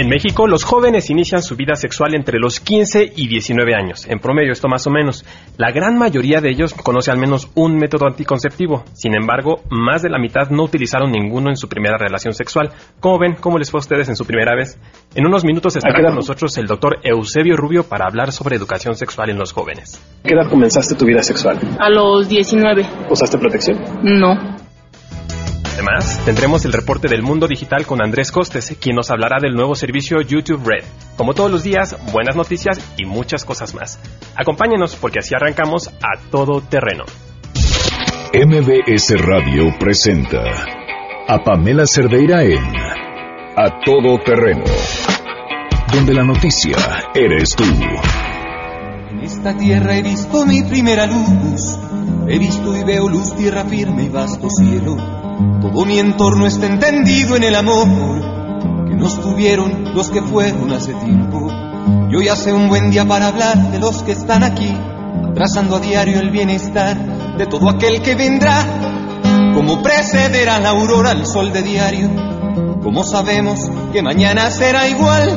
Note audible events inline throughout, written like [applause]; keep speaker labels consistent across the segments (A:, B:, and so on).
A: En México, los jóvenes inician su vida sexual entre los 15 y 19 años. En promedio, esto más o menos. La gran mayoría de ellos conoce al menos un método anticonceptivo. Sin embargo, más de la mitad no utilizaron ninguno en su primera relación sexual. ¿Cómo ven? ¿Cómo les fue a ustedes en su primera vez? En unos minutos estará con nosotros el doctor Eusebio Rubio para hablar sobre educación sexual en los jóvenes.
B: ¿Qué edad comenzaste tu vida sexual?
C: A los 19.
B: ¿Usaste protección?
C: No.
A: Además, tendremos el reporte del mundo digital con Andrés Costes, quien nos hablará del nuevo servicio YouTube Red. Como todos los días, buenas noticias y muchas cosas más. Acompáñenos porque así arrancamos a todo terreno.
D: MBS Radio presenta a Pamela Cerdeira en A Todo Terreno, donde la noticia eres tú.
E: En esta tierra he visto mi primera luz, he visto y veo luz, tierra firme y vasto cielo todo mi entorno está entendido en el amor que nos tuvieron los que fueron hace tiempo. Y hoy hace un buen día para hablar de los que están aquí, trazando a diario el bienestar de todo aquel que vendrá. Como precederá la aurora al sol de diario, como sabemos que mañana será igual,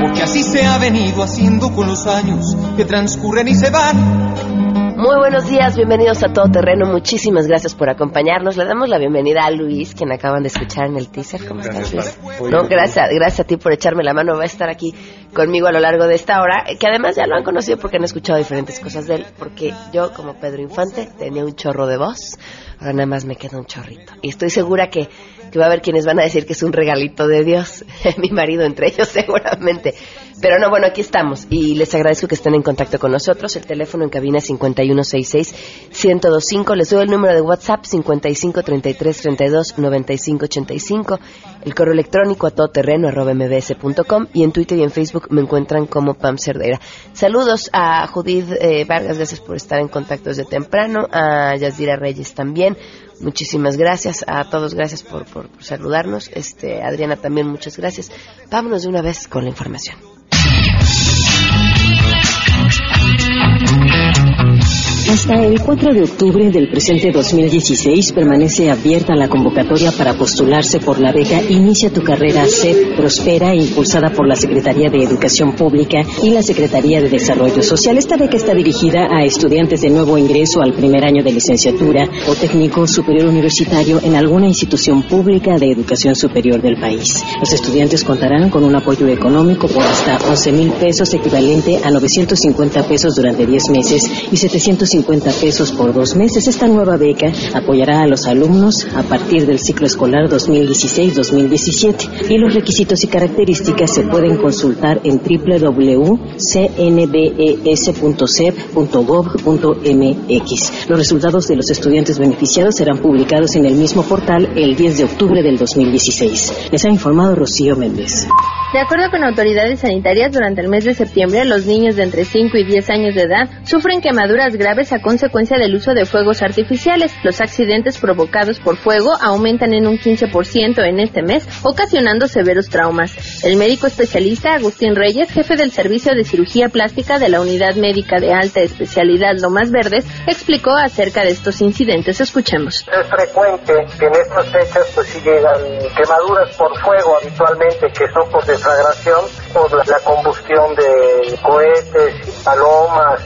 E: porque así se ha venido haciendo con los años que transcurren y se van
F: muy buenos días, bienvenidos a Todo Terreno. Muchísimas gracias por acompañarnos. Le damos la bienvenida a Luis, quien acaban de escuchar en el teaser. ¿Cómo estás, Luis? No, gracias, gracias a ti por echarme la mano. Va a estar aquí conmigo a lo largo de esta hora, que además ya lo han conocido porque han escuchado diferentes cosas de él. Porque yo, como Pedro Infante, tenía un chorro de voz. Ahora nada más me queda un chorrito. Y estoy segura que, que va a haber quienes van a decir que es un regalito de Dios. [laughs] Mi marido entre ellos, [laughs] seguramente. Pero no, bueno, aquí estamos y les agradezco que estén en contacto con nosotros. El teléfono en cabina es 5166-1025. Les doy el número de WhatsApp 5533329585. El correo electrónico a todoterreno.mbs.com y en Twitter y en Facebook me encuentran como Pam Cerdera. Saludos a Judith eh, Vargas, gracias por estar en contacto desde temprano. A Yazdira Reyes también. Muchísimas gracias a todos, gracias por, saludarnos. Este, Adriana también, muchas gracias. Vámonos de una vez con la información.
G: Hasta el 4 de octubre del presente 2016 permanece abierta la convocatoria para postularse por la beca Inicia tu carrera CEP Prospera, impulsada por la Secretaría de Educación Pública y la Secretaría de Desarrollo Social. Esta beca está dirigida a estudiantes de nuevo ingreso al primer año de licenciatura o técnico superior universitario en alguna institución pública de educación superior del país. Los estudiantes contarán con un apoyo económico por hasta 11 mil pesos, equivalente a 950 pesos durante 10 meses y 750 50 pesos por dos meses. Esta nueva beca apoyará a los alumnos a partir del ciclo escolar 2016-2017 y los requisitos y características se pueden consultar en www.cnbes.cep.gov.mx. Los resultados de los estudiantes beneficiados serán publicados en el mismo portal el 10 de octubre del 2016. Les ha informado Rocío Méndez.
H: De acuerdo con autoridades sanitarias, durante el mes de septiembre los niños de entre 5 y 10 años de edad sufren quemaduras graves a consecuencia del uso de fuegos artificiales. Los accidentes provocados por fuego aumentan en un 15% en este mes, ocasionando severos traumas. El médico especialista Agustín Reyes, jefe del Servicio de Cirugía Plástica de la Unidad Médica de Alta Especialidad Lomas Verdes, explicó acerca de estos incidentes. Escuchemos.
I: Es frecuente que en estas fechas pues sí llegan quemaduras por fuego habitualmente que son por deflagración por la, combustión de cohetes palomas,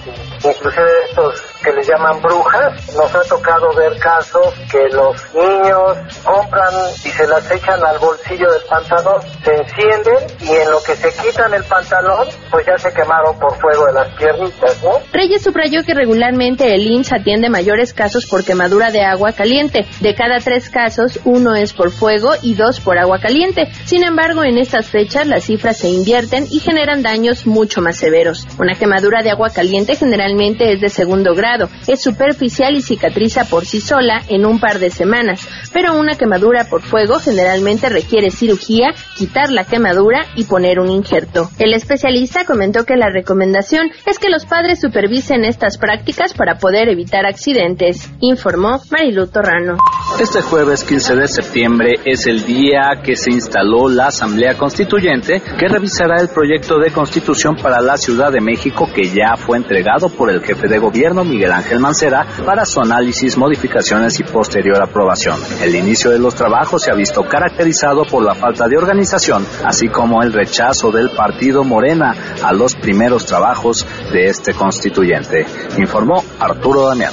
I: inclusive estos que les llaman brujas. Nos ha tocado ver casos que los niños compran y se las echan al bolsillo del pantalón, se encienden y en lo que se quitan el pantalón, pues ya se quemaron por fuego de las piernitas, ¿no?
H: Reyes subrayó que regularmente el IMSS atiende mayores casos por quemadura de agua caliente. De cada tres casos, uno es por fuego y dos por agua caliente. Sin embargo, en estas fechas las cifras se invierten y generan daños mucho más severos. Una quemadura de agua caliente generalmente es de segundo grado es superficial y cicatriza por sí sola en un par de semanas, pero una quemadura por fuego generalmente requiere cirugía, quitar la quemadura y poner un injerto. El especialista comentó que la recomendación es que los padres supervisen estas prácticas para poder evitar accidentes, informó Marilu Torrano.
C: Este jueves 15 de septiembre es el día que se instaló la Asamblea Constituyente que revisará el proyecto de constitución para la Ciudad de México que ya fue entregado por el jefe de gobierno Miguel Ángel Mancera para su análisis, modificaciones y posterior aprobación. El inicio de los trabajos se ha visto caracterizado por la falta de organización, así como el rechazo del partido Morena a los primeros trabajos de este constituyente, informó Arturo Damián.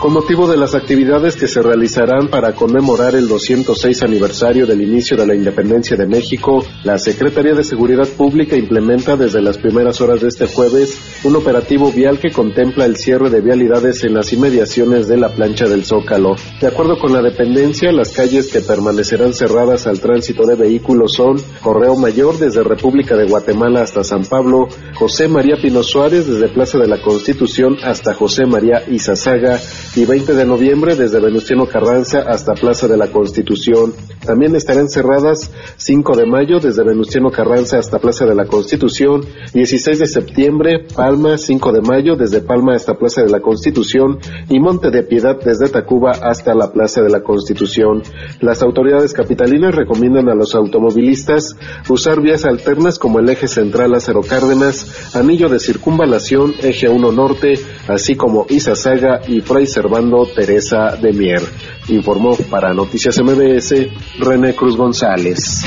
J: Con motivo de las actividades que se realizarán para conmemorar el 206 aniversario del inicio de la independencia de México, la Secretaría de Seguridad Pública implementa desde las primeras horas de este jueves un operativo vial que contempla el cierre de vialidades en las inmediaciones de la plancha del Zócalo. De acuerdo con la dependencia, las calles que permanecerán cerradas al tránsito de vehículos son Correo Mayor desde República de Guatemala hasta San Pablo, José María Pino Suárez desde Plaza de la Constitución hasta José María Izazaga, y 20 de noviembre desde Venustiano Carranza hasta Plaza de la Constitución. También estarán cerradas 5 de mayo desde Venustiano Carranza hasta Plaza de la Constitución, 16 de septiembre Palma 5 de mayo desde Palma hasta Plaza de la Constitución y Monte de Piedad desde Tacuba hasta la Plaza de la Constitución. Las autoridades capitalinas recomiendan a los automovilistas usar vías alternas como el eje central Lázaro Cárdenas, anillo de circunvalación, eje 1 norte, así como Izazaga y Fray Servando Teresa de Mier. Informó para Noticias MBS René Cruz González.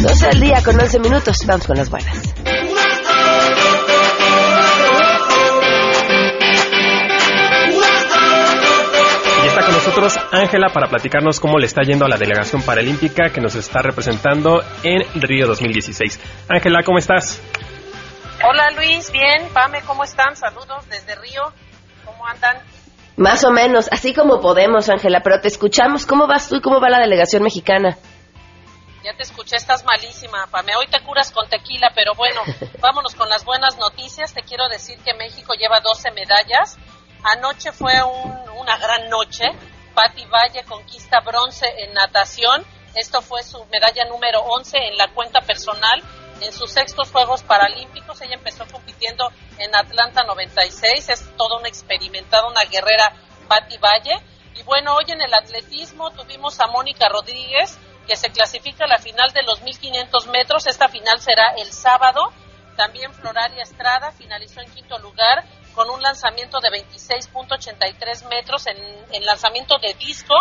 F: Doce al día con 11 minutos. Vamos con las buenas.
A: Nosotros Ángela para platicarnos cómo le está yendo a la delegación paralímpica que nos está representando en Río 2016. Ángela, ¿cómo estás?
K: Hola Luis, bien. Pame, ¿cómo están? Saludos desde Río. ¿Cómo andan?
F: Más o menos, así como podemos, Ángela, pero te escuchamos. ¿Cómo vas tú y cómo va la delegación mexicana?
K: Ya te escuché, estás malísima, Pame. Hoy te curas con tequila, pero bueno, [laughs] vámonos con las buenas noticias. Te quiero decir que México lleva 12 medallas. Anoche fue un- una gran noche. Patti Valle conquista bronce en natación. Esto fue su medalla número 11 en la cuenta personal. En sus sextos Juegos Paralímpicos, ella empezó compitiendo en Atlanta 96. Es toda una experimentada, una guerrera Patti Valle. Y bueno, hoy en el atletismo tuvimos a Mónica Rodríguez, que se clasifica a la final de los 1500 metros. Esta final será el sábado. También Floralia Estrada finalizó en quinto lugar con un lanzamiento de 26.83 metros en, en lanzamiento de disco.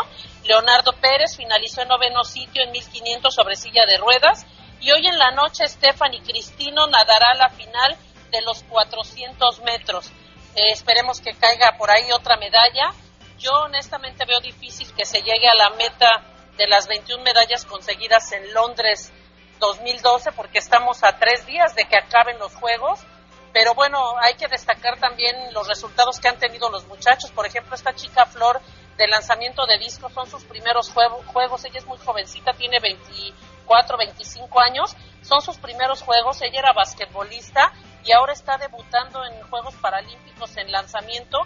K: Leonardo Pérez finalizó en noveno sitio en 1500 sobre silla de ruedas. Y hoy en la noche Stephanie Cristino nadará la final de los 400 metros. Eh, esperemos que caiga por ahí otra medalla. Yo honestamente veo difícil que se llegue a la meta de las 21 medallas conseguidas en Londres 2012 porque estamos a tres días de que acaben los Juegos. Pero bueno, hay que destacar también los resultados que han tenido los muchachos. Por ejemplo, esta chica Flor de lanzamiento de disco son sus primeros juego- juegos. Ella es muy jovencita, tiene 24, 25 años. Son sus primeros juegos. Ella era basquetbolista y ahora está debutando en Juegos Paralímpicos en lanzamiento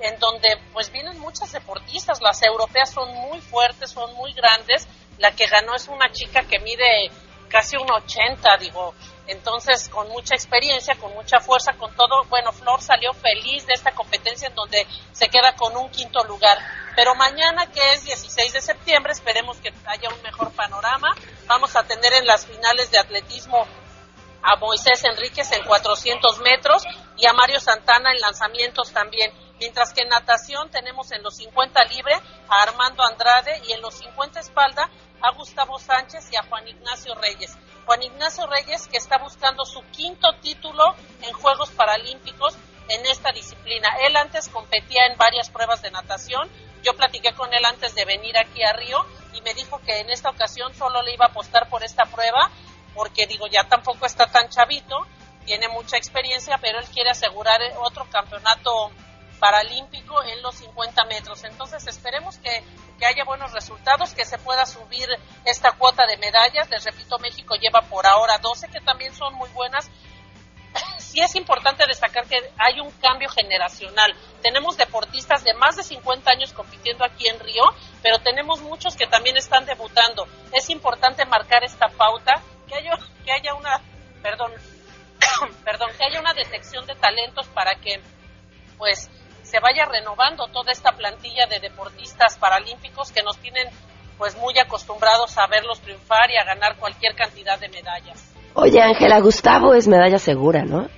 K: en donde pues vienen muchas deportistas, las europeas son muy fuertes, son muy grandes, la que ganó es una chica que mide casi un 80, digo, entonces con mucha experiencia, con mucha fuerza, con todo, bueno, Flor salió feliz de esta competencia en donde se queda con un quinto lugar, pero mañana que es 16 de septiembre, esperemos que haya un mejor panorama, vamos a tener en las finales de atletismo a Moisés Enríquez en 400 metros y a Mario Santana en lanzamientos también. Mientras que en natación tenemos en los 50 libre a Armando Andrade y en los 50 espalda a Gustavo Sánchez y a Juan Ignacio Reyes. Juan Ignacio Reyes que está buscando su quinto título en Juegos Paralímpicos en esta disciplina. Él antes competía en varias pruebas de natación. Yo platiqué con él antes de venir aquí a Río y me dijo que en esta ocasión solo le iba a apostar por esta prueba porque digo, ya tampoco está tan chavito, tiene mucha experiencia, pero él quiere asegurar otro campeonato paralímpico en los 50 metros. Entonces esperemos que, que haya buenos resultados, que se pueda subir esta cuota de medallas. Les repito, México lleva por ahora 12, que también son muy buenas. [coughs] Sí es importante destacar que hay un cambio generacional. Tenemos deportistas de más de 50 años compitiendo aquí en Río, pero tenemos muchos que también están debutando. Es importante marcar esta pauta, que haya, que haya una, perdón, [coughs] perdón, que haya una detección de talentos para que pues se vaya renovando toda esta plantilla de deportistas paralímpicos que nos tienen pues muy acostumbrados a verlos triunfar y a ganar cualquier cantidad de medallas.
F: Oye, Ángela, Gustavo es medalla segura, ¿no?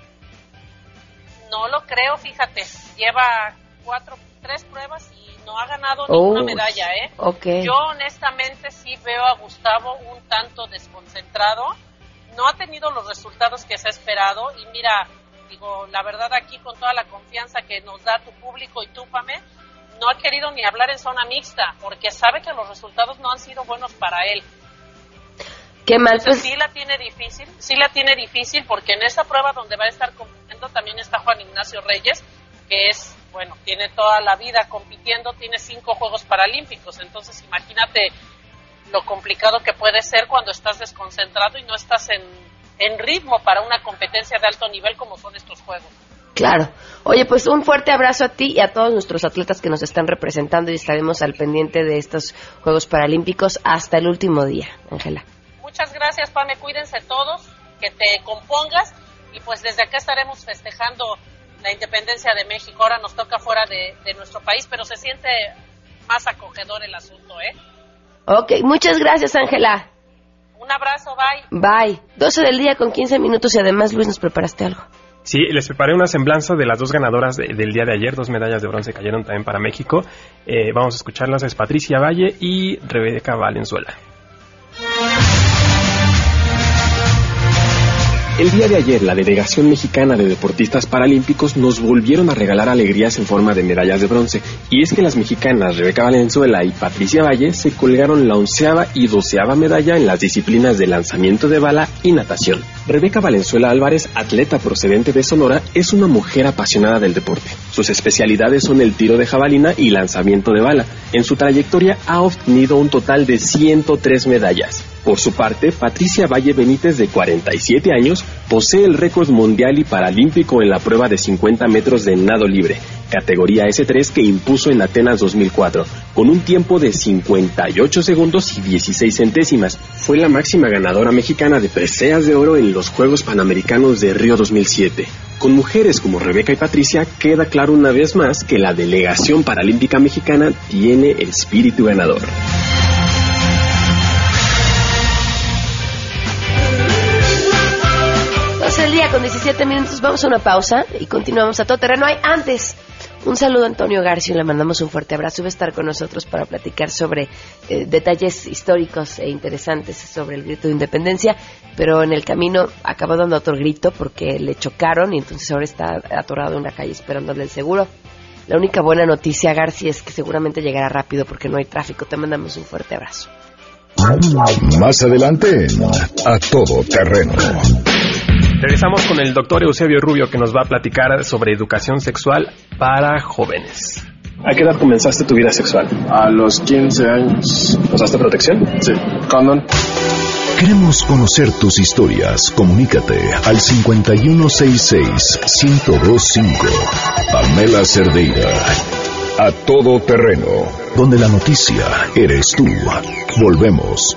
K: No lo creo, fíjate, lleva cuatro, tres pruebas y no ha ganado ninguna medalla, ¿eh?
F: Okay.
K: Yo honestamente sí veo a Gustavo un tanto desconcentrado, no ha tenido los resultados que se ha esperado y mira, digo, la verdad aquí con toda la confianza que nos da tu público y tú, Pame, no ha querido ni hablar en zona mixta porque sabe que los resultados no han sido buenos para él.
F: Qué mal, pues.
K: Sí la tiene difícil, sí la tiene difícil porque en esa prueba donde va a estar compitiendo también está Juan Ignacio Reyes, que es, bueno, tiene toda la vida compitiendo, tiene cinco Juegos Paralímpicos, entonces imagínate lo complicado que puede ser cuando estás desconcentrado y no estás en, en ritmo para una competencia de alto nivel como son estos Juegos.
F: Claro. Oye, pues un fuerte abrazo a ti y a todos nuestros atletas que nos están representando y estaremos al pendiente de estos Juegos Paralímpicos hasta el último día, Ángela.
K: Muchas gracias, Pame. Cuídense todos, que te compongas y pues desde acá estaremos festejando la independencia de México. Ahora nos toca fuera de, de nuestro país, pero se siente más acogedor el asunto, ¿eh?
F: Ok, muchas gracias, Ángela.
K: Un abrazo, bye.
F: Bye. 12 del día con 15 minutos y además, Luis, nos preparaste algo.
L: Sí, les preparé una semblanza de las dos ganadoras de, del día de ayer, dos medallas de bronce cayeron también para México. Eh, vamos a escucharlas, es Patricia Valle y Rebeca Valenzuela.
A: El día de ayer, la delegación mexicana de deportistas paralímpicos nos volvieron a regalar alegrías en forma de medallas de bronce. Y es que las mexicanas Rebeca Valenzuela y Patricia Valle se colgaron la onceava y doceava medalla en las disciplinas de lanzamiento de bala y natación. Rebeca Valenzuela Álvarez, atleta procedente de Sonora, es una mujer apasionada del deporte. Sus especialidades son el tiro de jabalina y lanzamiento de bala. En su trayectoria ha obtenido un total de 103 medallas. Por su parte, Patricia Valle Benítez, de 47 años, posee el récord mundial y paralímpico en la prueba de 50 metros de nado libre, categoría S3 que impuso en Atenas 2004, con un tiempo de 58 segundos y 16 centésimas. Fue la máxima ganadora mexicana de preseas de oro en los Juegos Panamericanos de Río 2007. Con mujeres como Rebeca y Patricia, queda claro una vez más que la delegación paralímpica mexicana tiene espíritu ganador.
F: el día con 17 minutos. Vamos a una pausa y continuamos a todo terreno. Hay antes. Un saludo a Antonio García, le mandamos un fuerte abrazo. Va a estar con nosotros para platicar sobre eh, detalles históricos e interesantes sobre el grito de independencia, pero en el camino acabó dando otro grito porque le chocaron y entonces ahora está atorado en una calle esperándole el seguro. La única buena noticia, García, es que seguramente llegará rápido porque no hay tráfico. Te mandamos un fuerte abrazo.
D: Más adelante, a todo terreno.
L: Regresamos con el doctor Eusebio Rubio que nos va a platicar sobre educación sexual para jóvenes.
A: ¿A qué edad comenzaste tu vida sexual?
M: A los 15 años.
A: ¿Usaste protección?
M: Sí. Condón.
D: Queremos conocer tus historias. Comunícate al 5166-1025. Pamela Cerdeira. A todo terreno. Donde la noticia eres tú. Volvemos.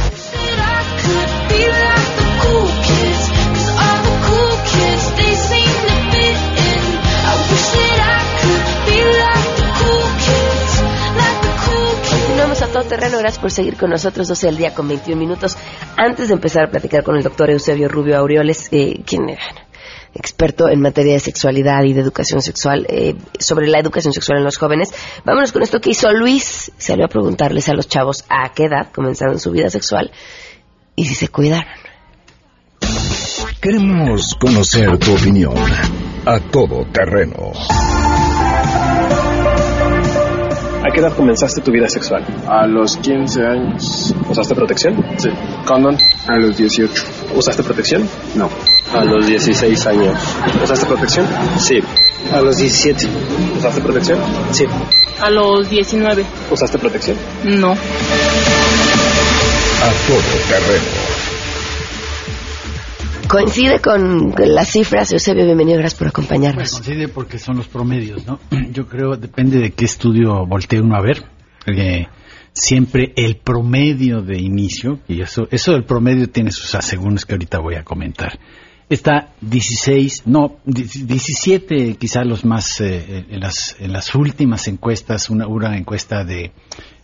F: Todo terreno, gracias por seguir con nosotros 12 al día con 21 minutos. Antes de empezar a platicar con el doctor Eusebio Rubio Aureoles, eh, quien era experto en materia de sexualidad y de educación sexual, eh, sobre la educación sexual en los jóvenes. Vámonos con esto que hizo Luis. Salió a preguntarles a los chavos a qué edad comenzaron su vida sexual y si se cuidaron.
D: Queremos conocer tu opinión. A todo terreno.
A: ¿A qué edad comenzaste tu vida sexual?
M: A los 15 años.
A: ¿Usaste protección?
M: Sí. Condón. A los 18.
A: ¿Usaste protección?
M: No.
N: A los 16 años.
A: ¿Usaste protección?
N: Sí. A los 17.
A: ¿Usaste protección?
N: Sí.
O: A los 19.
A: ¿Usaste protección?
O: No.
D: A todo terreno.
F: Coincide con las cifras, Eusebio, bienvenido, gracias por acompañarnos.
P: coincide porque son los promedios, ¿no? [clears throat] Yo creo, depende de qué estudio voltee uno a ver. Eh, siempre el promedio de inicio, y eso, eso del promedio tiene sus asegúnes que ahorita voy a comentar. Está 16, no, 17 quizá los más, eh, en, las, en las últimas encuestas, una, una encuesta de,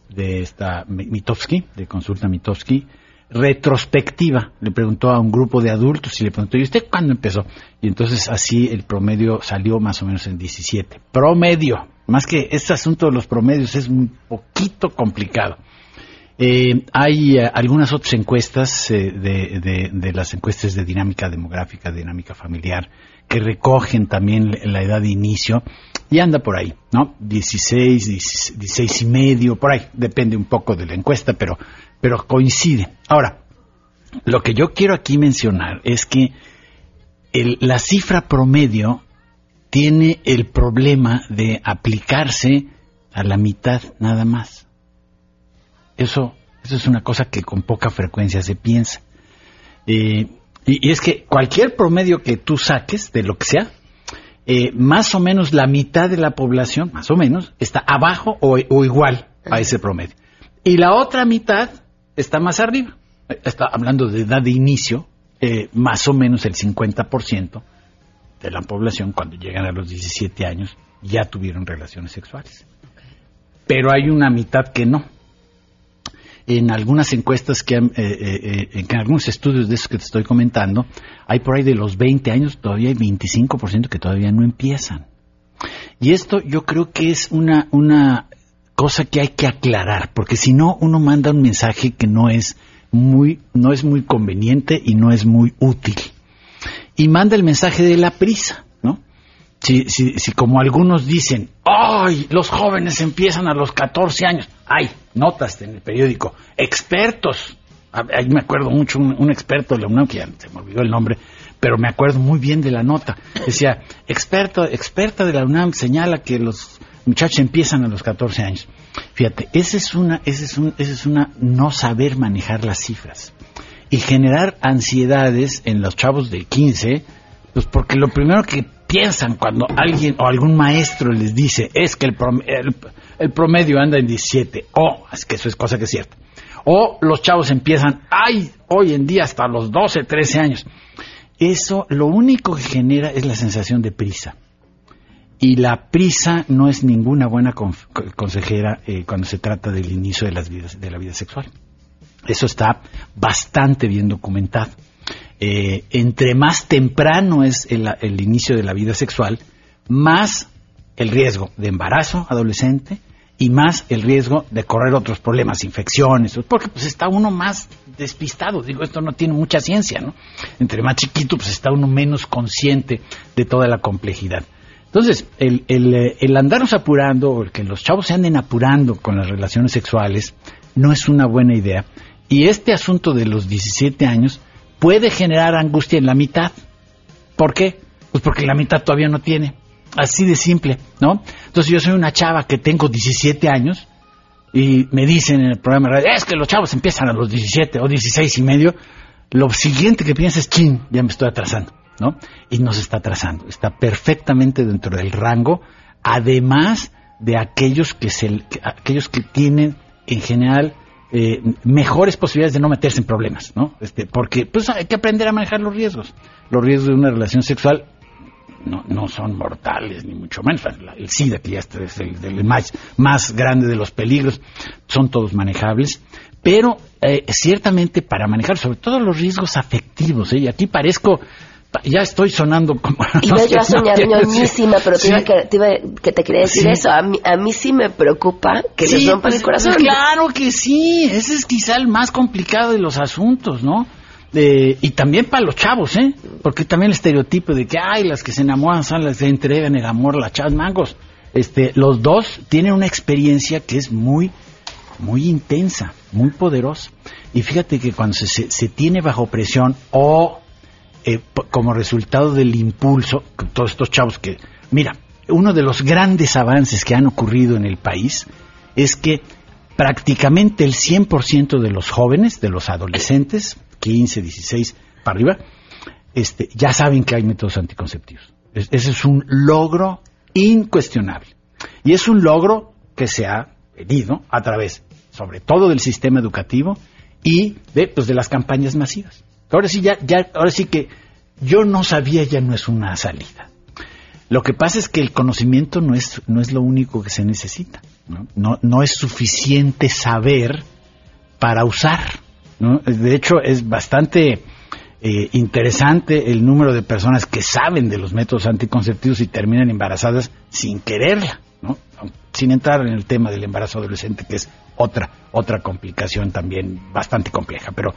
P: de esta Mitofsky, de consulta Mitofsky, retrospectiva. Le preguntó a un grupo de adultos y le preguntó, ¿y usted cuándo empezó? Y entonces así el promedio salió más o menos en 17. Promedio. Más que este asunto de los promedios es un poquito complicado. Eh, hay eh, algunas otras encuestas eh, de, de, las encuestas de dinámica demográfica, dinámica familiar, que recogen también la edad de inicio y anda por ahí, ¿no? 16, 16 y medio, por ahí, depende un poco de la encuesta, pero pero coincide. Ahora, lo que yo quiero aquí mencionar es que la cifra promedio tiene el problema de aplicarse a la mitad nada más. Eso, eso es una cosa que con poca frecuencia se piensa. Eh, y, es que cualquier promedio que tú saques, de lo que sea, eh, más o menos la mitad de la población, más o menos, está abajo o igual a ese promedio. Y la otra mitad está más arriba. Está hablando de edad de inicio, eh, más o menos el 50% de la población cuando llegan a los 17 años ya tuvieron relaciones sexuales. Pero hay una mitad que no. En algunas encuestas que eh, eh, en algunos estudios de esos que te estoy comentando, hay por ahí de los 20 años, todavía hay 25% que todavía no empiezan. Y esto yo creo que es una, una cosa que hay que aclarar, porque si no uno manda un mensaje que no es muy no es muy conveniente y no es muy útil. Y manda el mensaje de la prisa, ¿no? Si, si, si como algunos dicen, ¡ay! Los jóvenes empiezan a los 14 años. ¡Ay! Notas en el periódico, expertos. Ahí me acuerdo mucho, un, un experto de la UNAM, que ya se me olvidó el nombre, pero me acuerdo muy bien de la nota. Decía, experto, experta de la UNAM señala que los muchachos empiezan a los 14 años. Fíjate, esa es una, ese es un, ese es una no saber manejar las cifras y generar ansiedades en los chavos de 15, pues porque lo primero que piensan cuando alguien o algún maestro les dice es que el promedio, el, promedio anda en 17, o es que eso es cosa que es cierta, o los chavos empiezan, ay, hoy en día hasta los 12, 13 años. Eso lo único que genera es la sensación de prisa y la prisa no es ninguna buena consejera eh, cuando se trata del inicio de, las vidas, de la vida sexual. Eso está bastante bien documentado. Eh, entre más temprano es el, inicio de la vida sexual, más el riesgo de embarazo adolescente y más el riesgo de correr otros problemas, infecciones, porque pues está uno más despistado. Digo, esto no tiene mucha ciencia, ¿no? Entre más chiquito, pues está uno menos consciente de toda la complejidad. Entonces, el, eh, el, andarnos apurando, o el que los chavos se anden apurando con las relaciones sexuales, no es una buena idea. Y este asunto de los 17 años puede generar angustia en la mitad. ¿Por qué? Pues porque la mitad todavía no tiene. Así de simple, ¿no? Entonces yo soy una chava que tengo 17 años y me dicen en el programa es que los chavos empiezan a los 17 o 16 y medio. Lo siguiente que piensas es, chin, ya me estoy atrasando. ¿No? Y nos está trazando, está perfectamente dentro del rango, además de aquellos que, se, aquellos que tienen en general eh, mejores posibilidades de no meterse en problemas, ¿no? Este, porque pues hay que aprender a manejar los riesgos. Los riesgos de una relación sexual no, no son mortales, ni mucho menos. El SIDA, que ya es el, más, más grande de los peligros, son todos manejables. Pero eh, ciertamente para manejar sobre todo los riesgos afectivos, ¿eh? y aquí parezco ya estoy sonando como...
F: Y [laughs] no, yo a soñar ñoñísima, pero te, iba que, te que te quería decir eso. A mí, a mí sí me preocupa que les rompan el pues, corazón.
P: claro que sí, ese es quizá el más complicado de los asuntos, ¿no? y también para los chavos, ¿eh? Porque también el estereotipo de que, ay, las que se enamoran son las que entregan el amor las chavas mangos. Este, los dos tienen una experiencia que es muy, muy intensa, muy poderosa. Y fíjate que cuando se, se tiene bajo presión o eh, como resultado del impulso, todos estos chavos que, mira, uno de los grandes avances que han ocurrido en el país es que prácticamente el 100% de los jóvenes, de los adolescentes, 15, 16 para arriba, este, ya saben que hay métodos anticonceptivos. ese es un logro incuestionable. Y es un logro que se ha pedido a través, sobre todo del sistema educativo y de, pues, de las campañas masivas. Ahora sí, ya, ya, ahora sí que yo no sabía ya no es una salida. Lo que pasa es que el conocimiento no es, no es lo único que se necesita. No, no, no es suficiente saber para usar. ¿no? De hecho, es bastante eh, interesante el número de personas que saben de los métodos anticonceptivos y terminan embarazadas sin quererla, ¿no? sin entrar en el tema del embarazo adolescente, que es otra, otra complicación también bastante compleja. Pero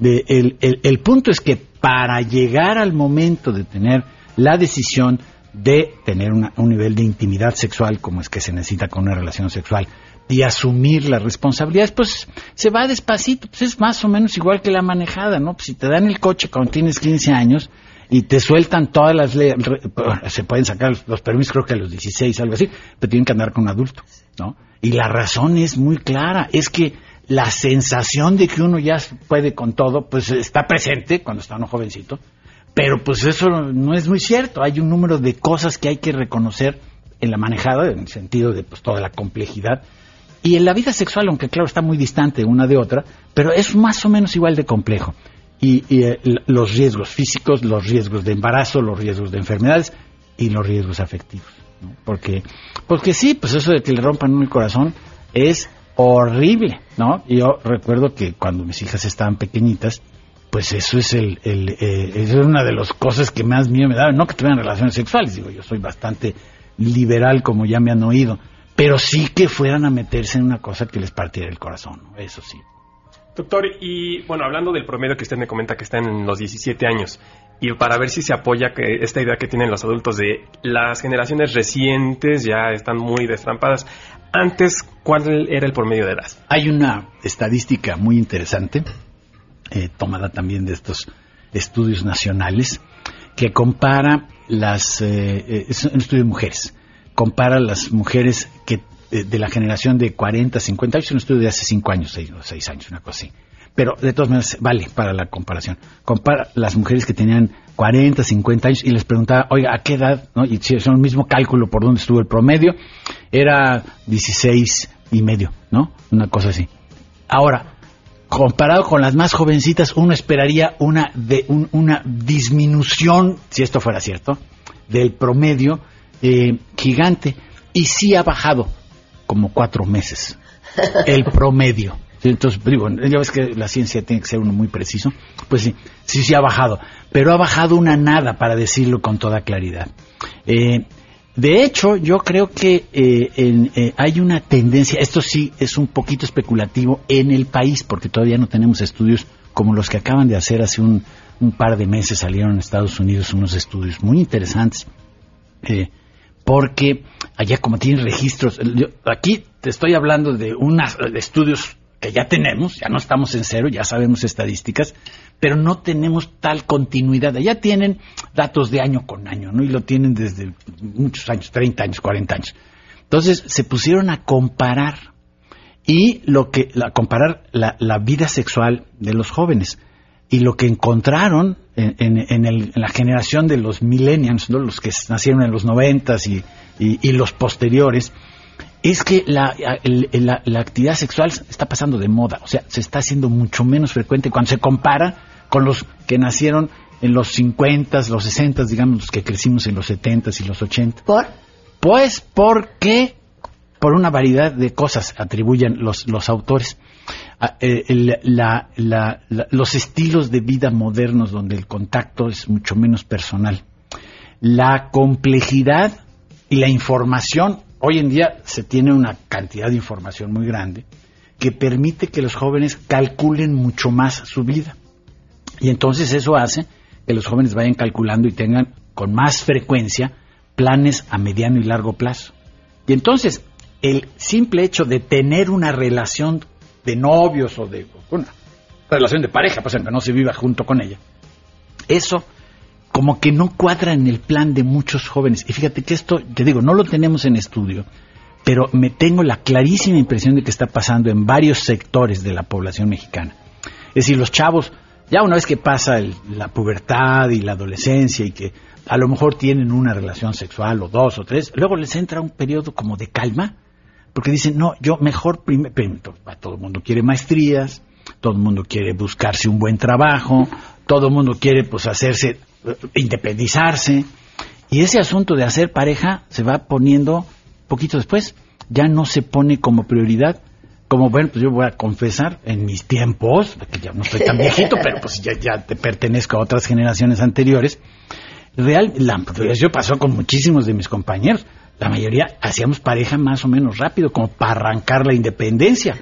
P: de, el, el, punto es que para llegar al momento de tener la decisión de tener una, un nivel de intimidad sexual como es que se necesita con una relación sexual y asumir las responsabilidades, pues se va despacito, pues es más o menos igual que la manejada, ¿no? Pues si te dan el coche cuando tienes 15 años y te sueltan todas las leyes, se pueden sacar los permisos creo que a los 16, algo así, pero tienen que andar con un adulto, ¿no? Y la razón es muy clara, es que la sensación de que uno ya puede con todo, pues está presente cuando está uno jovencito, pero pues eso no es muy cierto, hay un número de cosas que hay que reconocer en la manejada, en el sentido de pues toda la complejidad, y en la vida sexual, aunque claro está muy distante una de otra, pero es más o menos igual de complejo. Y, eh, los riesgos físicos, los riesgos de embarazo, los riesgos de enfermedades y los riesgos afectivos. Porque, porque sí, pues eso de que le rompan el corazón es horrible, ¿no? Yo recuerdo que cuando mis hijas estaban pequeñitas, pues eso es el, eh, es una de las cosas que más miedo me da, no que tuvieran relaciones sexuales, digo, yo soy bastante liberal como ya me han oído, pero sí que fueran a meterse en una cosa que les partiera el corazón, eso sí.
A: Doctor, y bueno, hablando del promedio que usted me comenta que está en los 17 años, y para ver si se apoya que esta idea que tienen los adultos de las generaciones recientes ya están muy destrampadas. Antes, ¿cuál era el promedio de edad?
P: Hay una estadística muy interesante, eh, tomada también de estos estudios nacionales, que compara las, eh, eh, es un estudio de mujeres, compara las mujeres que de, la generación de 40, 50 años, un estudio de hace 5 años, 6, años, una cosa así. Pero de todas maneras, vale para la comparación. Compara las mujeres que tenían 40, 50 años y les preguntaba, oiga, ¿a qué edad? ¿No? Y si son el mismo cálculo por donde estuvo el promedio, era 16 y medio, ¿no? Una cosa así. Ahora, comparado con las más jovencitas, uno esperaría una, de, una disminución, si esto fuera cierto, del promedio eh, gigante y sí ha bajado como cuatro meses [laughs] el promedio. Entonces, digo, ya ves que la ciencia tiene que ser uno muy preciso. Pues sí, sí, sí ha bajado. Pero ha bajado una nada, para decirlo con toda claridad. Eh, de hecho, yo creo que eh, hay una tendencia, esto sí es un poquito especulativo en el país, porque todavía no tenemos estudios como los que acaban de hacer hace un, un par de meses, salieron en Estados Unidos unos estudios muy interesantes. Eh, porque allá como tienen registros, aquí te estoy hablando de unos estudios que ya tenemos, ya no estamos en cero, ya sabemos estadísticas, pero no tenemos tal continuidad. Allá tienen datos de año con año, ¿no? Y lo tienen desde muchos años, 30 años, 40 años. Entonces se pusieron a comparar y lo que, a comparar la, la vida sexual de los jóvenes y lo que encontraron en, la generación de los millennials, los que nacieron en los noventas y, los posteriores, es que la, actividad sexual está pasando de moda, o sea, se está haciendo mucho menos frecuente cuando se compara con los que nacieron en los 50, los 60, digamos, los que crecimos en los 70 y los 80.
F: ¿Por?
P: Pues porque, por una variedad de cosas atribuyen los, los autores. Eh, los estilos de vida modernos donde el contacto es mucho menos personal. La complejidad y la información, hoy en día se tiene una cantidad de información muy grande que permite que los jóvenes calculen mucho más su vida. Y entonces eso hace que los jóvenes vayan calculando y tengan con más frecuencia planes a mediano y largo plazo. Y entonces el simple hecho de tener una relación de novios o de una relación de pareja, pues aunque no se viva junto con ella. Eso como que no cuadra en el plan de muchos jóvenes. Y fíjate que esto, te digo, no lo tenemos en estudio, pero me tengo la clarísima impresión de que está pasando en varios sectores de la población mexicana. Es decir, los chavos Ya una vez que pasa la pubertad y la adolescencia y que a lo mejor tienen una relación sexual o dos o tres, luego les entra un periodo como de calma, porque dicen, no, yo mejor, primero, todo el mundo quiere maestrías, todo el mundo quiere buscarse un buen trabajo, todo el mundo quiere pues hacerse, eh, independizarse, y ese asunto de hacer pareja se va poniendo poquito después, ya no se pone como prioridad, como bueno, pues yo voy a confesar, en mis tiempos, que ya no estoy tan viejito, [laughs] pero pues ya, ya te pertenezco a otras generaciones anteriores, real, la, eso pasó con muchísimos de mis compañeros la mayoría hacíamos pareja más o menos rápido, como para arrancar la independencia.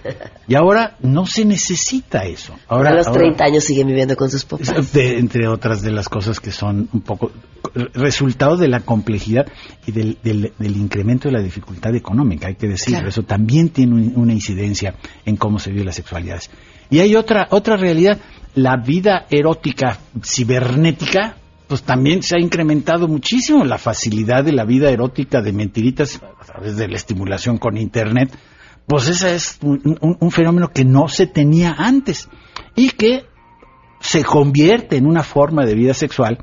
P: Y ahora no se necesita eso. Ahora,
F: a los 30 años siguen viviendo con sus papás. [laughs]
P: entre otras de las cosas que son un poco resultado de la complejidad y del, del, incremento de la dificultad económica, hay que decirlo. Eso también tiene una incidencia en cómo se vive las sexualidades. Y hay otra, otra realidad, la vida erótica cibernética pues también se ha incrementado muchísimo la facilidad de la vida erótica de mentiritas a través de la estimulación con Internet. Pues ese es un, fenómeno que no se tenía antes y que se convierte en una forma de vida sexual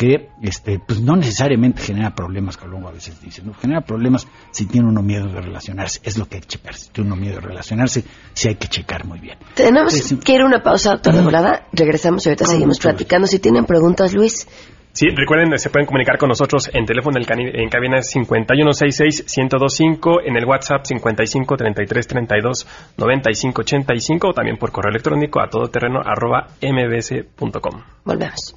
P: que este, pues no necesariamente genera problemas, que luego a veces dicen, no, genera problemas si tiene uno miedo de relacionarse, es lo que hay que checar, si tiene uno miedo de relacionarse, sí hay que checar muy bien.
F: Tenemos que ir a una pausa, doctor de volada, regresamos y ahorita seguimos platicando. Si tienen preguntas, Luis.
A: Sí, recuerden, se pueden comunicar con nosotros en teléfono en, en cabina 5166-1025, en el WhatsApp 5533329585 o también por correo electrónico a todoterreno arroba mbs.com.
F: Volvemos.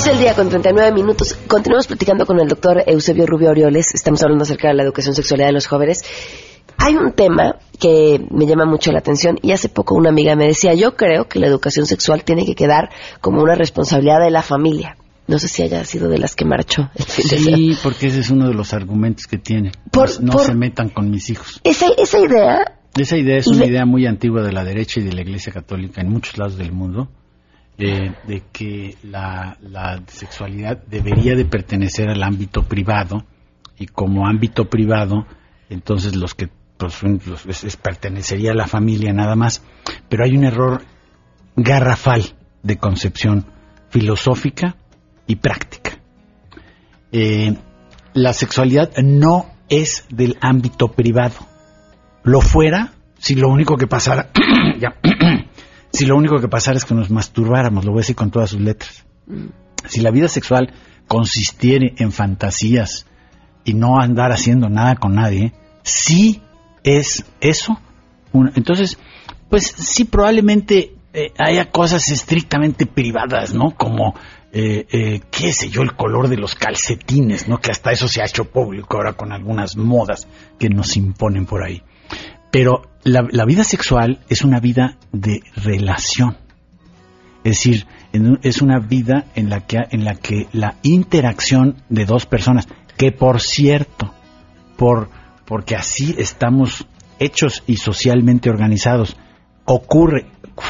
F: 12 el día con 39 minutos. Continuamos platicando con el doctor Eusebio Rubio Orioles. Estamos hablando acerca de la educación sexual de los jóvenes. Hay un tema que me llama mucho la atención y hace poco una amiga me decía, yo creo que la educación sexual tiene que quedar como una responsabilidad de la familia. No sé si haya sido de las que marchó.
P: sí, porque ese es uno de los argumentos que tiene. no, se metan con mis hijos.
F: Esa, esa idea...
P: Esa idea es una idea muy antigua de la derecha y de la Iglesia Católica en muchos lados del mundo de que la, sexualidad debería de pertenecer al ámbito privado y como ámbito privado, entonces los que pues, pertenecería a la familia nada más, pero hay un error garrafal de concepción filosófica y práctica. Eh, la sexualidad no es del ámbito privado. Lo fuera si lo único que pasara, [clears throat] ya, [clears throat] si lo único que pasara es que nos masturbáramos, lo voy a decir con todas sus letras. Si la vida sexual consistiere en fantasías y no andar haciendo nada con nadie, sí es eso. entonces, pues sí, probablemente eh, haya cosas estrictamente privadas, ¿no? Como, eh, eh, qué sé yo, el color de los calcetines, ¿no? Que hasta eso se ha hecho público ahora con algunas modas que nos imponen por ahí. Pero la, vida sexual es una vida de relación. Es decir, es una vida en la que, en la, que la interacción de dos personas, que por cierto, por, porque así estamos hechos y socialmente organizados, ocurre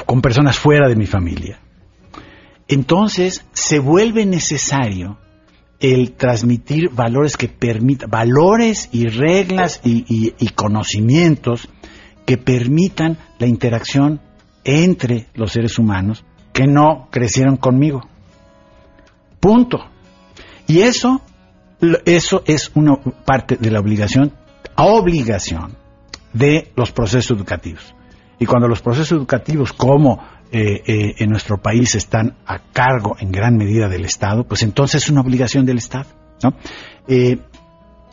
P: con personas fuera de mi familia. Entonces se vuelve necesario el transmitir valores que permitan, valores y reglas y, conocimientos que permitan la interacción entre los seres humanos que no crecieron conmigo. Punto. Y eso, eso es una parte de la obligación, obligación de los procesos educativos. Y cuando los procesos educativos, como eh, eh, en nuestro país están a cargo en gran medida del Estado, pues entonces es una obligación del Estado. ¿no? Eh,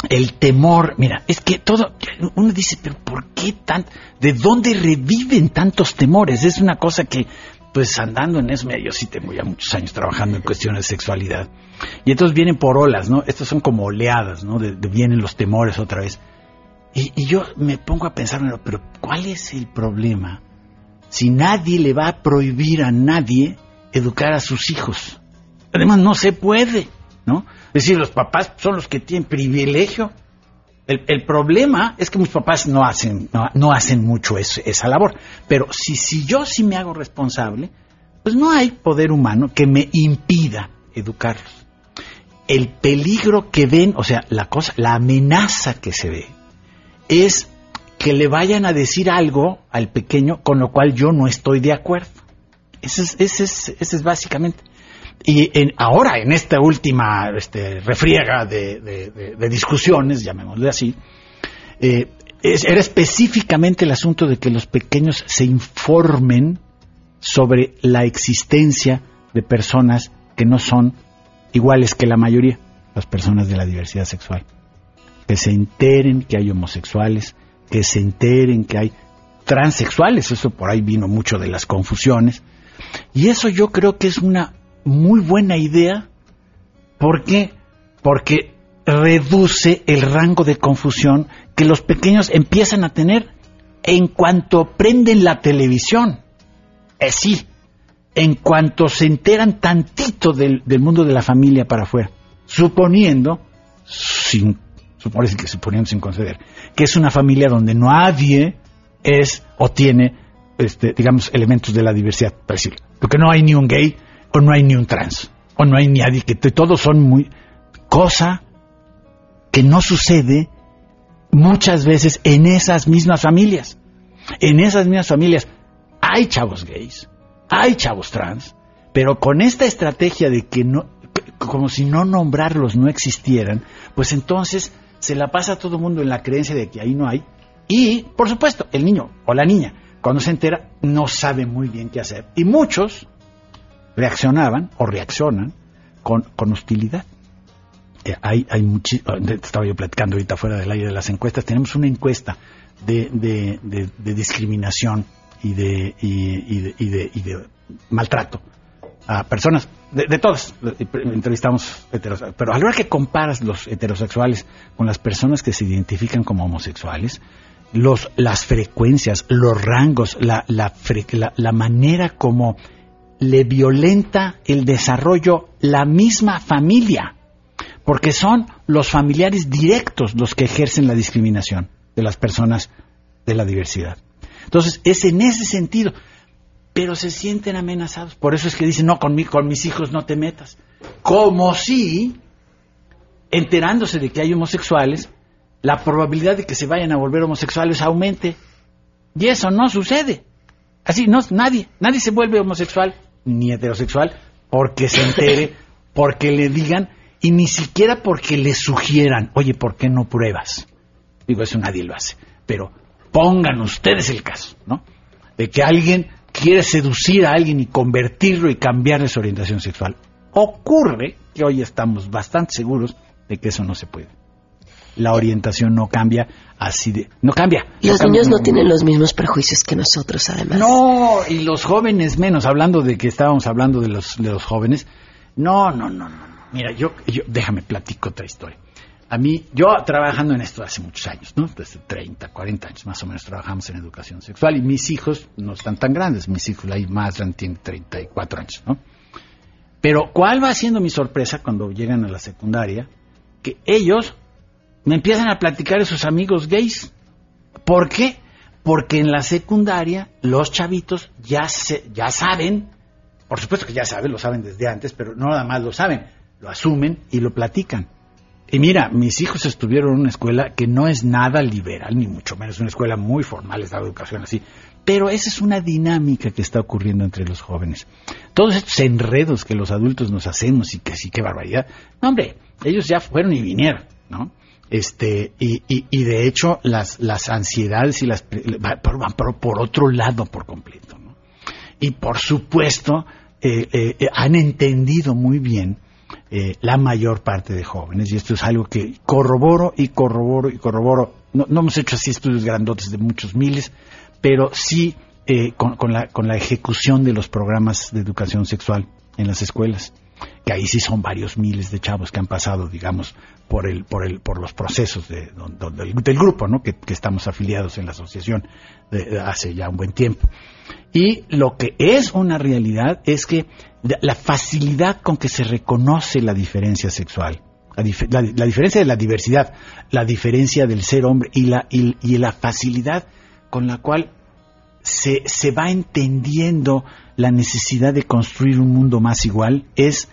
P: el temor, mira, es que todo, uno dice, pero ¿por qué tan, de dónde reviven tantos temores? Es una cosa que, pues andando en eso, yo sí tengo ya muchos años trabajando en cuestiones de sexualidad. Y entonces vienen por olas, ¿no? Estas son como oleadas, ¿no? de vienen los temores otra vez. Y, yo me pongo a pensar, pero ¿cuál es el problema si nadie le va a prohibir a nadie educar a sus hijos? Además, no se puede, ¿no? Es decir, los papás son los que tienen privilegio. El, problema es que mis papás no hacen, no, hacen mucho esa labor. Pero si, si yo sí me hago responsable, pues no hay poder humano que me impida educarlos. El peligro que ven, o sea, la cosa, la amenaza que se ve, es que le vayan a decir algo al pequeño con lo cual yo no estoy de acuerdo. Ese es, ese es, es básicamente. Y en, ahora, en esta última este, refriega de, discusiones, llamémosle así, eh, era específicamente el asunto de que los pequeños se informen sobre la existencia de personas que no son iguales que la mayoría, las personas de la diversidad sexual que se enteren que hay homosexuales, que se enteren que hay transexuales, eso por ahí vino mucho de las confusiones. Y eso yo creo que es una muy buena idea. ¿Por qué? Porque reduce el rango de confusión que los pequeños empiezan a tener en cuanto prenden la televisión. Es sí, en cuanto se enteran tantito del, del mundo de la familia para afuera, suponiendo, sin supone que se ponían sin conceder, que es una familia donde nadie es o tiene, este, digamos, elementos de la diversidad, para decirlo. Porque no hay ni un gay, o no hay ni un trans, o no hay ni nadie, que todos son muy... Cosa que no sucede muchas veces en esas mismas familias. En esas mismas familias hay chavos gays, hay chavos trans, pero con esta estrategia de que no, como si no nombrarlos no existieran, pues entonces se la pasa todo el mundo en la creencia de que ahí no hay. Y, por supuesto, el niño o la niña, cuando se entera, no sabe muy bien qué hacer. Y muchos reaccionaban o reaccionan con, hostilidad. Eh, hay, hay estaba yo platicando ahorita fuera del aire de las encuestas, tenemos una encuesta de, de, discriminación y de, y, de, y de maltrato a personas de, todas, entrevistamos heterosexuales, pero a la hora que comparas los heterosexuales con las personas que se identifican como homosexuales, los, las frecuencias, los rangos, la, la, la, manera como le violenta el desarrollo la misma familia, porque son los familiares directos los que ejercen la discriminación de las personas de la diversidad. Entonces, es en ese sentido pero se sienten amenazados. Por eso es que dicen, no, con, con mis hijos no te metas. Como si, enterándose de que hay homosexuales, la probabilidad de que se vayan a volver homosexuales aumente. Y eso no sucede. Así, no, nadie, nadie se vuelve homosexual ni heterosexual porque se entere, [laughs] porque le digan, y ni siquiera porque le sugieran, oye, ¿por qué no pruebas? Digo, eso nadie lo hace. Pero pongan ustedes el caso, ¿no? De que alguien quiere seducir a alguien y convertirlo y cambiarle su orientación sexual. Ocurre que hoy estamos bastante seguros de que eso no se puede. La orientación no cambia así de... No cambia.
F: Y los niños no tienen los mismos prejuicios que nosotros, además.
P: No, y los jóvenes menos. Hablando de que estábamos hablando de los, de los jóvenes. No, no, no, no. Mira, yo, yo déjame platico otra historia a mí, yo trabajando en esto hace muchos años, ¿no? Desde 30, 40 años más o menos trabajamos en educación sexual y mis hijos no están tan grandes, mis hijos ahí más grande tienen 34 años, ¿no? Pero ¿cuál va siendo mi sorpresa cuando llegan a la secundaria? Que ellos me empiezan a platicar de sus amigos gays. ¿Por qué? Porque en la secundaria los chavitos ya, se, ya saben, por supuesto que ya saben, lo saben desde antes, pero no nada más lo saben, lo asumen y lo platican. Y mira, mis hijos estuvieron en una escuela que no es nada liberal, ni mucho menos, una escuela muy formal, es la educación así. Pero esa es una dinámica que está ocurriendo entre los jóvenes. Todos estos enredos que los adultos nos hacemos y que sí, qué barbaridad. No, hombre, ellos ya fueron y vinieron, ¿no? Este, y, y, de hecho, las, las ansiedades y las van por, por, otro lado por completo, ¿no? Y por supuesto, eh, eh, han entendido muy bien eh, la mayor parte de jóvenes, y esto es algo que corroboro y corroboro y corroboro. No, hemos hecho así estudios grandotes de muchos miles, pero sí eh, con, la, con la ejecución de los programas de educación sexual en las escuelas. que ahí sí son varios miles de chavos que han pasado, digamos, por el, por el, por los procesos de, del, grupo, ¿no? Que, estamos afiliados en la asociación de, hace ya un buen tiempo. Y lo que es una realidad es que la facilidad con que se reconoce la diferencia sexual, la, diferencia de la diversidad, la diferencia del ser hombre y la, y, la facilidad con la cual se, se va entendiendo la necesidad de construir un mundo más igual es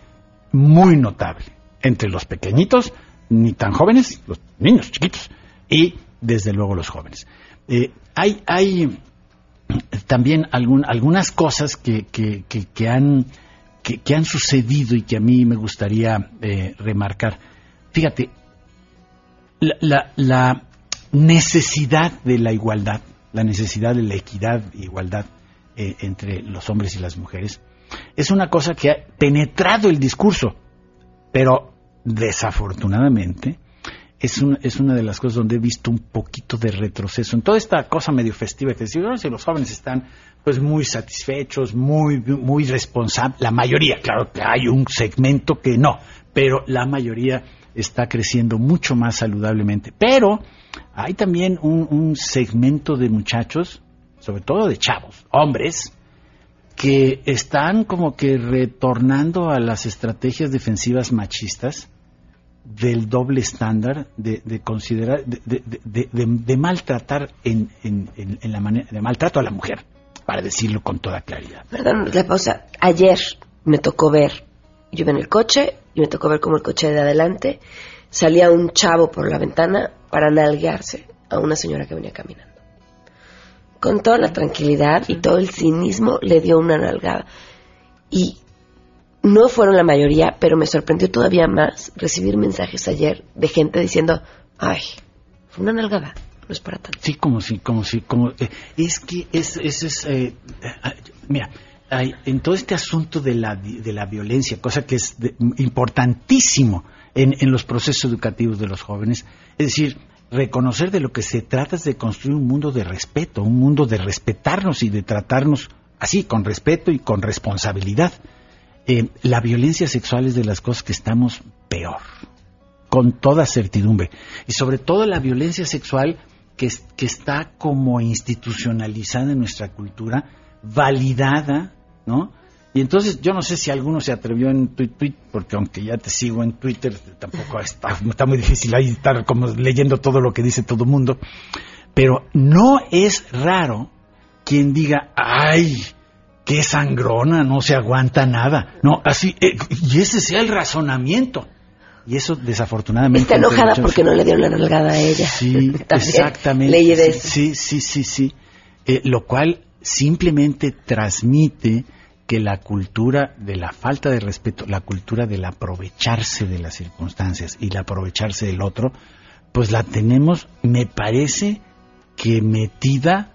P: muy notable entre los pequeñitos, ni tan jóvenes, los niños chiquitos, y desde luego los jóvenes. Eh, hay, hay también algunas cosas que, que, han, que, han sucedido y que a mí me gustaría eh, remarcar. Fíjate, la, la, necesidad de la igualdad, la necesidad de la equidad e igualdad eh, entre los hombres y las mujeres, es una cosa que ha penetrado el discurso, pero desafortunadamente es, es una de las cosas donde he visto un poquito de retroceso en toda esta cosa medio festiva que decimos, si los jóvenes están pues muy satisfechos, muy, muy responsables, la mayoría, claro que hay un segmento que no, pero la mayoría está creciendo mucho más saludablemente. Pero hay también un, un segmento de muchachos, sobre todo de chavos, hombres, que están como que retornando a las estrategias defensivas machistas del doble estándar de, considerar de, maltratar en, la manera de maltrato a la mujer para decirlo con toda claridad.
F: Perdón la pausa. Ayer me tocó ver yo iba en el coche y me tocó ver como el coche de adelante salía un chavo por la ventana para nalguearse a una señora que venía caminando. Con toda la tranquilidad y todo el cinismo le dio una nalgada. Y no fueron la mayoría, pero me sorprendió todavía más recibir mensajes ayer de gente diciendo, ay, fue una nalgada, no es para tanto.
P: Sí, como si, como si, como, eh, es que es, es, eh, eh, mira, hay, en todo este asunto de la, de la violencia, cosa que es importantísimo en, en los procesos educativos de los jóvenes, es decir, reconocer de lo que se trata es de construir un mundo de respeto, un mundo de respetarnos y de tratarnos así, con respeto y con responsabilidad. Eh, la violencia sexual es de las cosas que estamos peor, con toda certidumbre. Y sobre todo la violencia sexual que, que está como institucionalizada en nuestra cultura, validada, ¿no? Y entonces yo no sé si alguno se atrevió en Twitter, porque aunque ya te sigo en Twitter, tampoco está, está muy difícil ahí estar como leyendo todo lo que dice todo mundo. Pero no es raro quien diga, ay, qué sangrona, no se aguanta nada. No, así, eh, y ese sea el razonamiento. Y eso desafortunadamente...
F: Está enojada porque no le dieron la nalgada a ella.
P: Sí, [laughs] exactamente. sí, sí, sí, sí, eh, lo cual simplemente transmite que la cultura de la falta de respeto, la cultura del aprovecharse de las circunstancias y el aprovecharse del otro, pues la tenemos, me parece que metida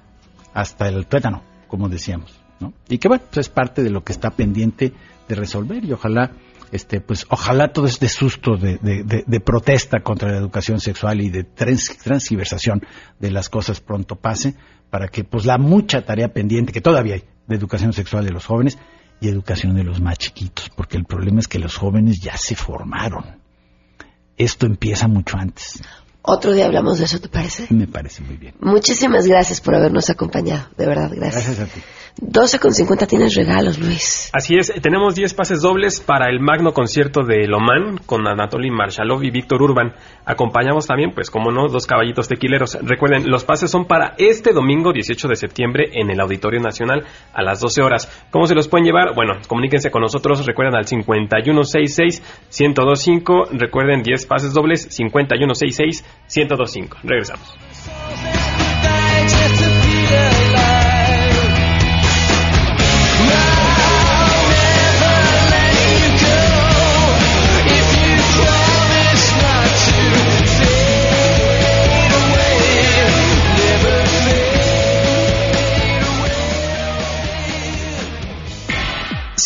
P: hasta el tuétano, como decíamos. Y que bueno, pues es parte de lo que está pendiente de resolver y ojalá, este, pues ojalá todo este susto de, protesta contra la educación sexual y de transgiversación de las cosas pronto pase para que pues la mucha tarea pendiente que todavía hay de educación sexual de los jóvenes y educación de los más chiquitos, porque el problema es que los jóvenes ya se formaron. Esto empieza mucho antes.
F: Otro día hablamos de eso, ¿te parece?
P: Me parece muy bien.
F: Muchísimas gracias por habernos acompañado, de verdad, gracias.
P: Gracias a ti.
F: 12 con 50 tienes regalos, Luis.
A: Así es, tenemos 10 pases dobles para el magno concierto de Lomán con Anatoly Marshalov y Víctor Urban. Acompañamos también, pues como no, dos caballitos tequileros. Recuerden, los pases son para este domingo 18 de septiembre en el Auditorio Nacional a las 12 horas. ¿Cómo se los pueden llevar? Bueno, comuníquense con nosotros, recuerden al 5166-1025. Recuerden 10 pases dobles, 5166-1025. Regresamos.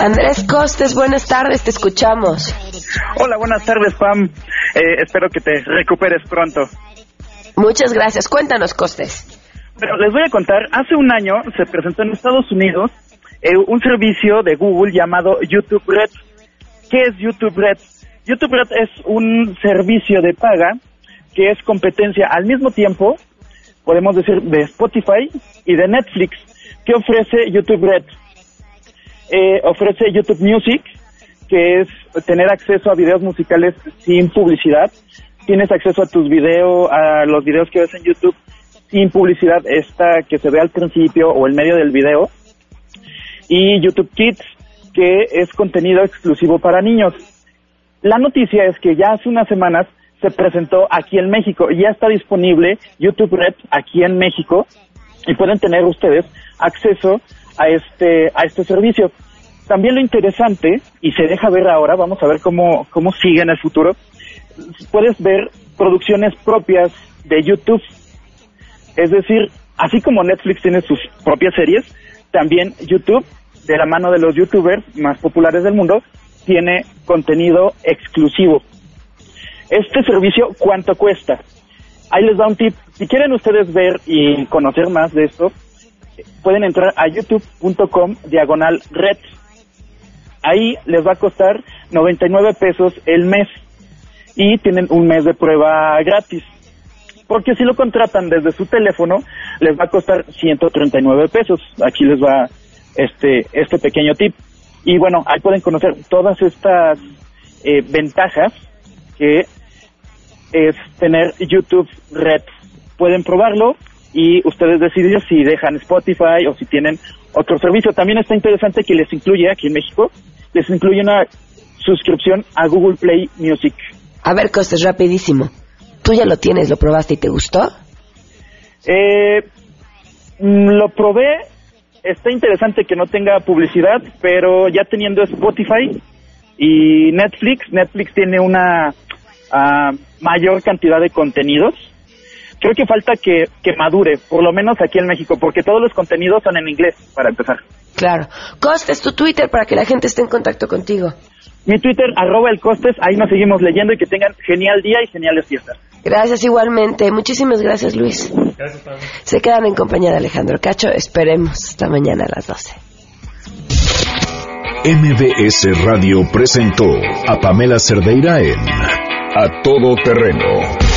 F: Andrés Costes, buenas tardes, te escuchamos.
Q: Hola, buenas tardes, Pam. Eh, espero que te recuperes pronto.
F: Muchas gracias. Cuéntanos, Costes.
Q: Pero les voy a contar, hace un año se presentó en Estados Unidos eh, un servicio de Google llamado YouTube Red. ¿Qué es YouTube Red? YouTube Red es un servicio de paga que es competencia al mismo tiempo, podemos decir, de Spotify y de Netflix. ¿Qué ofrece YouTube Red? Eh, ofrece YouTube Music, que es tener acceso a videos musicales sin publicidad. Tienes acceso a tus videos, a los videos que ves en YouTube sin publicidad, esta que se ve al principio o en medio del video y YouTube Kids, que es contenido exclusivo para niños. La noticia es que ya hace unas semanas se presentó aquí en México y ya está disponible YouTube Red aquí en México y pueden tener ustedes acceso a este a este servicio. También lo interesante y se deja ver ahora, vamos a ver cómo cómo sigue en el futuro. Puedes ver producciones propias de YouTube. Es decir, así como Netflix tiene sus propias series, también YouTube de la mano de los youtubers más populares del mundo, tiene contenido exclusivo. Este servicio, ¿cuánto cuesta? Ahí les da un tip. Si quieren ustedes ver y conocer más de esto, pueden entrar a youtube.com diagonal red. Ahí les va a costar 99 pesos el mes y tienen un mes de prueba gratis. Porque si lo contratan desde su teléfono, les va a costar 139 pesos. Aquí les va este, este pequeño tip. Y bueno, ahí pueden conocer todas estas eh, ventajas que es tener YouTube Red. Pueden probarlo y ustedes deciden si dejan Spotify o si tienen otro servicio. También está interesante que les incluye aquí en México, les incluye una suscripción a Google Play Music.
F: A ver, Costes, rapidísimo. ¿Tú ya lo tienes, lo probaste y te gustó?
Q: Eh, mm, lo probé está interesante que no tenga publicidad, pero ya teniendo Spotify y Netflix, Netflix tiene una ah, mayor cantidad de contenidos. Creo que falta que, que madure, por lo menos aquí en México, porque todos los contenidos son en inglés, para empezar.
F: Claro. Costes, tu Twitter para que la gente esté en contacto contigo.
Q: Mi Twitter, arroba el Costes, ahí nos seguimos leyendo y que tengan genial día y geniales fiestas.
F: Gracias igualmente. Muchísimas gracias, Luis.
A: Gracias, Pablo.
F: Se quedan en compañía de Alejandro Cacho. Esperemos esta mañana a las 12.
D: MBS Radio presentó a Pamela Cerdeira en A Todo Terreno.